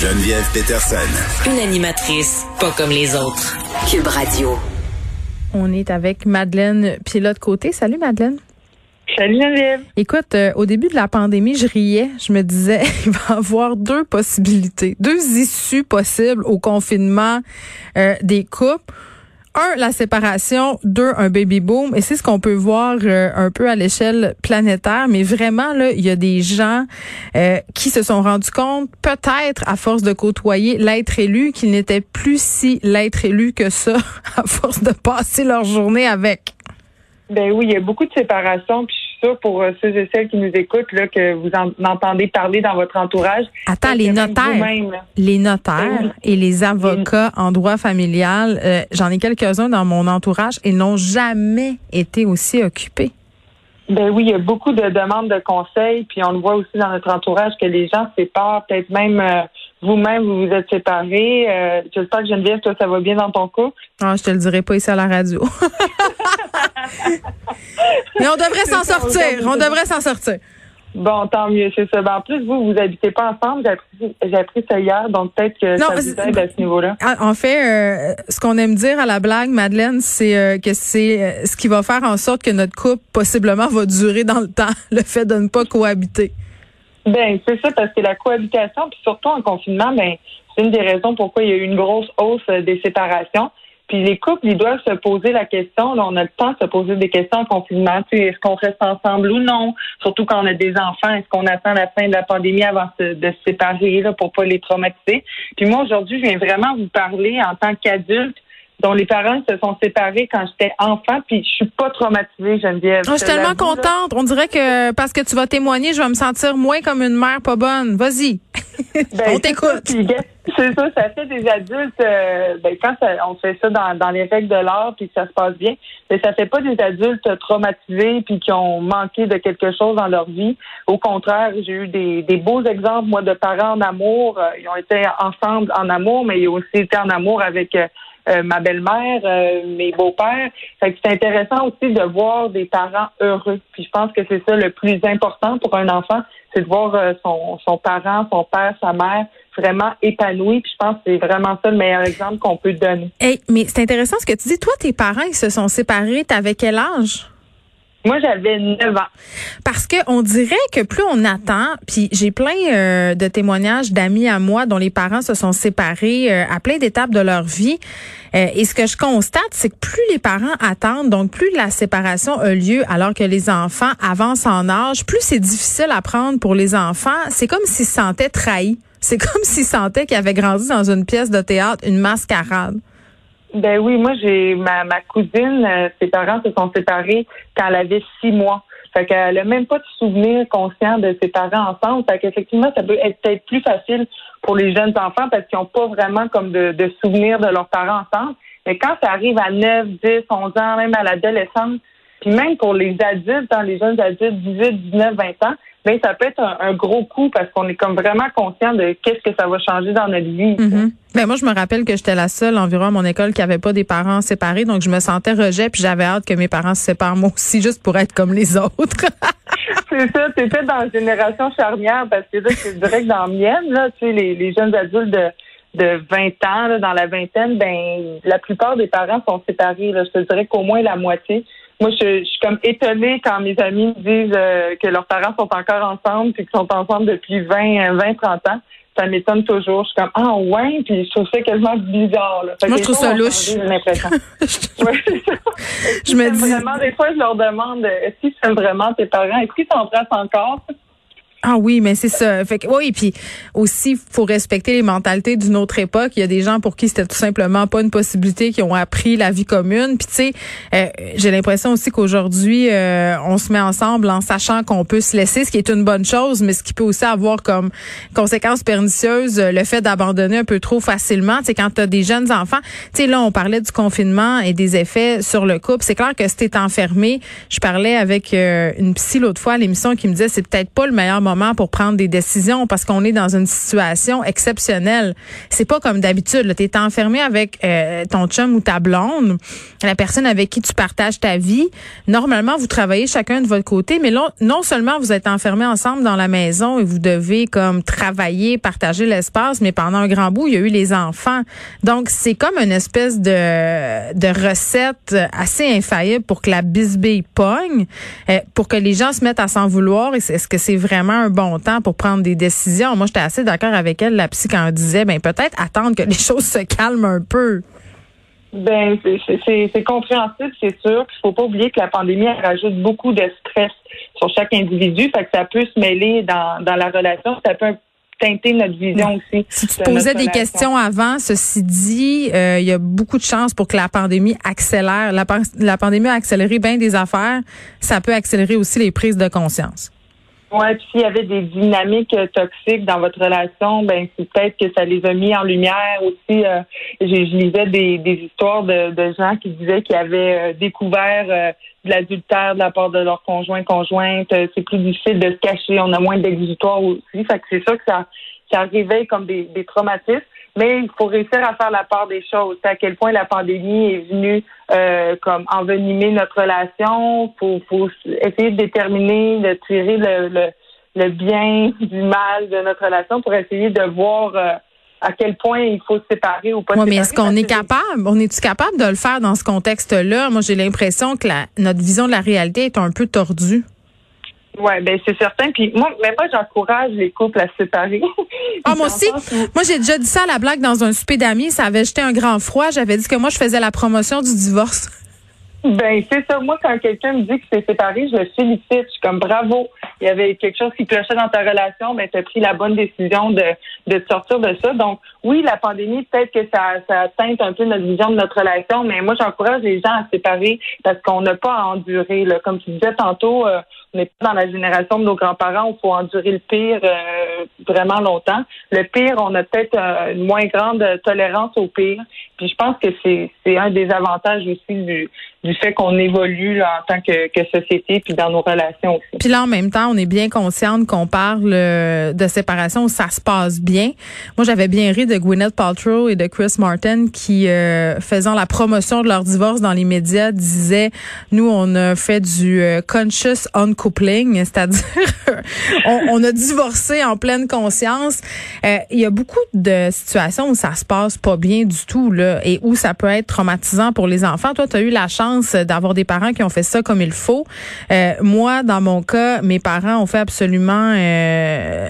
Geneviève Peterson. Une animatrice pas comme les autres. Cube Radio. On est avec Madeleine Pilote-Côté. Salut Madeleine. Salut Geneviève. Écoute, euh, au début de la pandémie, je riais. Je me disais, il va y avoir deux possibilités, deux issues possibles au confinement euh, des couples un, la séparation, deux, un baby boom. Et c'est ce qu'on peut voir euh, un peu à l'échelle planétaire. Mais vraiment, là, il y a des gens euh, qui se sont rendus compte, peut-être à force de côtoyer l'être élu, qu'il n'était plus si l'être élu que ça, à force de passer leur journée avec. Ben oui, il y a beaucoup de séparation. Ça pour euh, ceux et celles qui nous écoutent, là, que vous en, entendez parler dans votre entourage. Attends, les notaires, les notaires et les avocats en droit familial, euh, j'en ai quelques-uns dans mon entourage et n'ont jamais été aussi occupés. Ben oui, il y a beaucoup de demandes de conseils, puis on le voit aussi dans notre entourage que les gens se séparent, peut-être même euh, vous-même, vous vous êtes séparés. Euh, J'espère que Geneviève, toi, ça va bien dans ton couple. Ah, je te le dirai pas ici à la radio. Mais on devrait s'en sortir. On devrait s'en sortir. Bon, tant mieux, c'est ça. Ben, en plus, vous, vous habitez pas ensemble. J'ai appris, ça hier, donc peut-être que ça vous aide à ce niveau-là. En fait, euh, ce qu'on aime dire à la blague, Madeleine, c'est euh, que c'est euh, ce qui va faire en sorte que notre couple possiblement va durer dans le temps, le fait de ne pas cohabiter. Ben, c'est ça, parce que la cohabitation, puis surtout en confinement, ben, c'est une des raisons pourquoi il y a eu une grosse hausse des séparations. Puis les couples, ils doivent se poser la question. Là, on a le temps de se poser des questions en confinement. Tu sais, est-ce qu'on reste ensemble ou non? Surtout quand on a des enfants, est-ce qu'on attend la fin de la pandémie avant de, se séparer là, pour pas les traumatiser? Puis moi, aujourd'hui, je viens vraiment vous parler en tant qu'adulte dont les parents se sont séparés quand j'étais enfant, puis je suis pas traumatisée, Geneviève. Oh, je suis tellement contente. On dirait que parce que tu vas témoigner, je vais me sentir moins comme une mère pas bonne. Vas-y. Ben, on t'écoute. C'est ça, ça fait des adultes. Euh, ben, quand on fait ça dans, les règles de l'art, puis ça se passe bien, mais ça fait pas des adultes traumatisés puis qui ont manqué de quelque chose dans leur vie. Au contraire, j'ai eu des, beaux exemples moi de parents en amour. Euh, ils ont été ensemble en amour, mais ils ont aussi été en amour avec euh, ma belle-mère, mes beaux-pères. c'est intéressant aussi de voir des parents heureux. Puis je pense que c'est ça le plus important pour un enfant, c'est de voir son, son parent, son père, sa mère vraiment épanoui. Puis je pense que c'est vraiment ça le meilleur exemple qu'on peut donner. Hey, mais c'est intéressant ce que tu dis. Toi, tes parents, ils se sont séparés. T'avais quel âge? Moi, j'avais 9 ans. Parce que on dirait que plus on attend, puis j'ai plein euh, de témoignages d'amis à moi dont les parents se sont séparés euh, à plein d'étapes de leur vie. Euh, et ce que je constate, c'est que plus les parents attendent, donc plus la séparation a lieu alors que les enfants avancent en âge, plus c'est difficile à prendre pour les enfants. C'est comme s'ils se sentaient trahis. C'est comme s'ils sentaient qu'ils avaient grandi dans une pièce de théâtre, une mascarade. Ben oui, moi j'ai ma, cousine, euh, ses parents se sont séparés quand elle avait six mois. Fait qu'elle a même pas de souvenir conscient de ses parents ensemble. Fait qu'effectivement, ça peut être peut-être plus facile pour les jeunes enfants parce qu'ils n'ont pas vraiment comme de, de souvenirs de leurs parents ensemble. Mais quand ça arrive à 9, 10, 11 ans, même à l'adolescence, puis même pour les adultes, hein, les jeunes adultes, 18, 19, 20 ans, ça peut être un, gros coup parce qu'on est comme vraiment conscient de qu'est-ce que ça va changer dans notre vie. Mm moi, je me rappelle que j'étais la seule environ à mon école qui avait pas des parents séparés, donc je me sentais rejet, puis j'avais hâte que mes parents se séparent moi aussi, juste pour être comme les autres. c'est ça, c'est fait dans la génération charnière parce que là, c'est direct dans la mienne, là, tu sais, les, les jeunes adultes de de 20 ans, là, dans la vingtaine, ben la plupart des parents sont séparés. Là. Je te dirais qu'au moins la moitié moi, je, suis comme étonnée quand mes amis me disent euh, que leurs parents sont encore ensemble puis qu'ils sont ensemble depuis 20, 20, 30 ans. Ça m'étonne toujours. Je suis comme, ah ouais, puis je trouve ça quasiment bizarre. Là. Moi, je trouve ça louche. J'ai l'impression. je me dis... Vraiment, des fois, je leur demande, est-ce qu'ils sont vraiment tes parents? Est-ce qu'ils s'embrassent encore? Ah oui, mais c'est ça. Fait que, oui, puis aussi, faut respecter les mentalités d'une autre époque. Il y a des gens pour qui c'était tout simplement pas une possibilité, qui ont appris la vie commune. Puis tu sais, euh, j'ai l'impression aussi qu'aujourd'hui, euh, on se met ensemble en sachant qu'on peut se laisser, ce qui est une bonne chose, mais ce qui peut aussi avoir comme conséquence pernicieuse le fait d'abandonner un peu trop facilement. Tu sais, quand tu as des jeunes enfants, tu sais, là, on parlait du confinement et des effets sur le couple. C'est clair que si t'es enfermé, je parlais avec euh, une psy l'autre fois à l'émission qui me disait c'est peut-être pas le meilleur moment pour prendre des décisions parce qu'on est dans une situation exceptionnelle. C'est pas comme d'habitude. Tu es enfermé avec euh, ton chum ou ta blonde, la personne avec qui tu partages ta vie. Normalement, vous travaillez chacun de votre côté, mais là, non seulement vous êtes enfermés ensemble dans la maison et vous devez comme travailler, partager l'espace, mais pendant un grand bout, il y a eu les enfants. Donc, c'est comme une espèce de, de recette assez infaillible pour que la bisbille pogne, euh, pour que les gens se mettent à s'en vouloir. Est-ce que c'est vraiment un bon temps pour prendre des décisions. Moi, j'étais assez d'accord avec elle, la psy, quand elle disait, ben peut-être attendre que les choses se calment un peu. Ben, c'est compréhensible, c'est sûr. Il faut pas oublier que la pandémie rajoute beaucoup de stress sur chaque individu, fait que ça peut se mêler dans, dans la relation, ça peut teinter notre vision aussi. Si tu te posais des questions avant, ceci dit, euh, il y a beaucoup de chances pour que la pandémie accélère. La, la pandémie a accéléré bien des affaires. Ça peut accélérer aussi les prises de conscience. Oui, puis s'il y avait des dynamiques euh, toxiques dans votre relation, ben c'est peut-être que ça les a mis en lumière aussi. Euh, je, lisais des, des histoires de, de, gens qui disaient qu'ils avaient euh, découvert de l'adultère de la part de leur conjoint conjointe. C'est plus difficile de se cacher, on a moins d'exutoire aussi. Fait que c'est ça que ça, ça réveille comme des, des traumatismes. Mais il faut réussir à faire la part des choses. À quel point la pandémie est venue euh, comme envenimer notre relation. Faut, faut essayer de déterminer, de tirer le, le, le, bien du mal de notre relation pour essayer de voir euh, à quel point il faut se séparer ou pas. Oui, mais est-ce qu'on est capable? On est-tu capable de le faire dans ce contexte-là? Moi, j'ai l'impression que la, notre vision de la réalité est un peu tordue. Oui, ben c'est certain. Puis moi, mais moi, j'encourage les couples à se séparer. Ah, moi aussi. Moi, j'ai déjà dit ça à la blague dans un souper d'amis. Ça avait jeté un grand froid. J'avais dit que moi, je faisais la promotion du divorce. Ben, c'est ça. Moi, quand quelqu'un me dit que c'est séparé, je le félicite. Je suis comme bravo. Il y avait quelque chose qui clochait dans ta relation, ben, tu as pris la bonne décision de, de sortir de ça. Donc, oui, la pandémie, peut-être que ça, ça teinte un peu notre vision de notre relation, mais moi, j'encourage les gens à se séparer parce qu'on n'a pas à endurer. Là. Comme tu disais tantôt, euh, on n'est pas dans la génération de nos grands-parents où il faut endurer le pire euh, vraiment longtemps. Le pire, on a peut-être euh, une moins grande tolérance au pire. Puis je pense que c'est, un des avantages aussi du, du fait qu'on évolue en tant que, que, société puis dans nos relations aussi. Puis là, en même temps, on est bien consciente qu'on parle euh, de séparation où ça se passe bien. Moi, j'avais bien ri de Gwyneth Paltrow et de Chris Martin qui, euh, faisant la promotion de leur divorce dans les médias, disaient, nous, on a fait du euh, conscious uncoupling, c'est-à-dire on, on, a divorcé en pleine conscience. Il y a beaucoup de situations où ça se passe pas bien du tout là et où ça peut être traumatisant pour les enfants. Toi, tu as eu la chance d'avoir des parents qui ont fait ça comme il faut. Euh, moi, dans mon cas, mes parents ont fait absolument euh,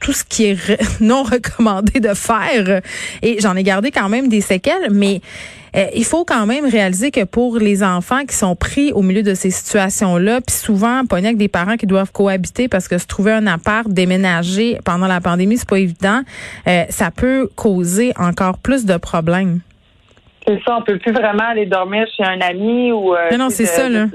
tout ce qui est non recommandé de faire et j'en ai gardé quand même des séquelles, mais euh, il faut quand même réaliser que pour les enfants qui sont pris au milieu de ces situations-là, puis souvent pogné avec des parents qui doivent cohabiter parce que se trouver un appart, déménager pendant la pandémie, c'est pas évident, ça peut causer encore plus de problèmes. C'est ça, on peut plus vraiment aller dormir chez un ami ou euh, non, c'est ça, là.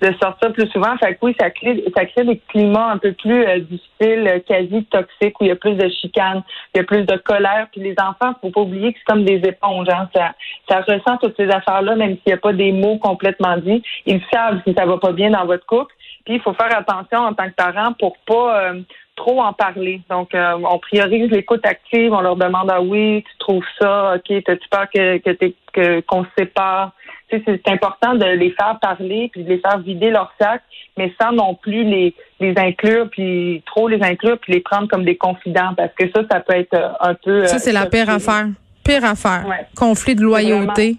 De, sortir plus souvent. Fait que oui, ça crée, ça crée des climats un peu plus euh, difficiles, euh, quasi toxiques, où il y a plus de chicanes, il y a plus de colère. Puis les enfants, faut pas oublier que c'est comme des éponges. Hein. Ça, ça ressent toutes ces affaires-là, même s'il n'y a pas des mots complètement dits. Ils savent si ça va pas bien dans votre couple. Puis il faut faire attention en tant que parent pour pas euh, trop en parler. Donc, euh, on priorise l'écoute active. On leur demande ah oui, tu trouves ça, ok, t'as-tu peur que que qu'on se sépare? Tu sais, c'est important de les faire parler puis de les faire vider leur sac, mais sans non plus les les inclure puis trop les inclure puis les prendre comme des confidents parce que ça, ça peut être euh, un peu. Ça c'est la pire affaire. Pire affaire. Conflit de loyauté.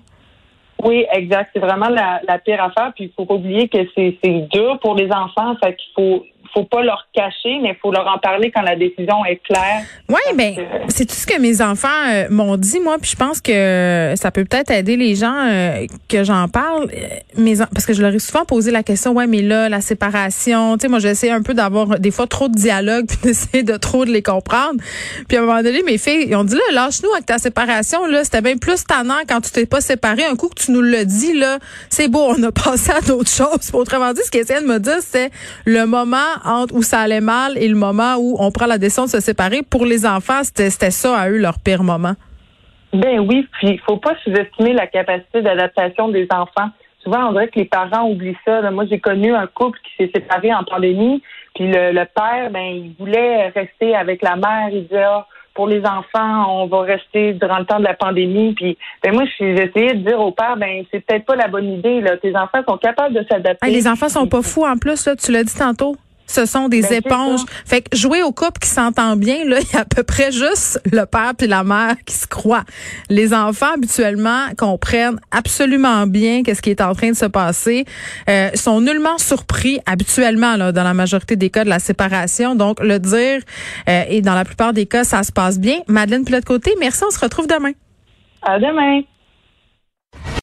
Oui, exact. C'est vraiment la, la, pire affaire. Puis il faut pas oublier que c'est dur pour les enfants. Fait qu'il faut faut pas leur cacher, mais il faut leur en parler quand la décision est claire. Oui, ben c'est tout ce que mes enfants euh, m'ont dit moi, puis je pense que ça peut peut-être aider les gens euh, que j'en parle. Euh, mes parce que je leur ai souvent posé la question, ouais, mais là la séparation, tu sais, moi j'essaie un peu d'avoir des fois trop de dialogue puis d'essayer de trop de les comprendre. Puis à un moment donné, mes filles, ils ont dit là, lâche-nous avec ta séparation là, c'était bien plus tannant quand tu t'es pas séparé. Un coup que tu nous l'as dit là, c'est beau, on a passé à d'autres choses. autrement dit, ce qu'ils essayaient de me dire, c'est le moment entre où ça allait mal et le moment où on prend la décision de se séparer. Pour les enfants, c'était ça à eux leur pire moment. Ben oui, puis il faut pas sous-estimer la capacité d'adaptation des enfants. Souvent, on dirait que les parents oublient ça. Moi, j'ai connu un couple qui s'est séparé en pandémie, puis le, père, ben, il voulait rester avec la mère. Il disait, ah, pour les enfants, on va rester durant le temps de la pandémie. Puis, ben moi, j'ai essayé de dire au père, ben c'est peut-être pas la bonne idée. Là. Tes enfants sont capables de s'adapter. les enfants sont pas fous en plus. Là, tu l'as dit tantôt ce sont des ben, éponges. Fait que jouer au couple qui s'entend bien, là, il y a à peu près juste le père puis la mère qui se croient. Les enfants, habituellement, comprennent absolument bien qu'est-ce qui est en train de se passer, euh, sont nullement surpris, habituellement, là, dans la majorité des cas de la séparation. Donc, le dire, euh, et dans la plupart des cas, ça se passe bien. Madeleine, puis l'autre côté, merci, on se retrouve demain. À demain.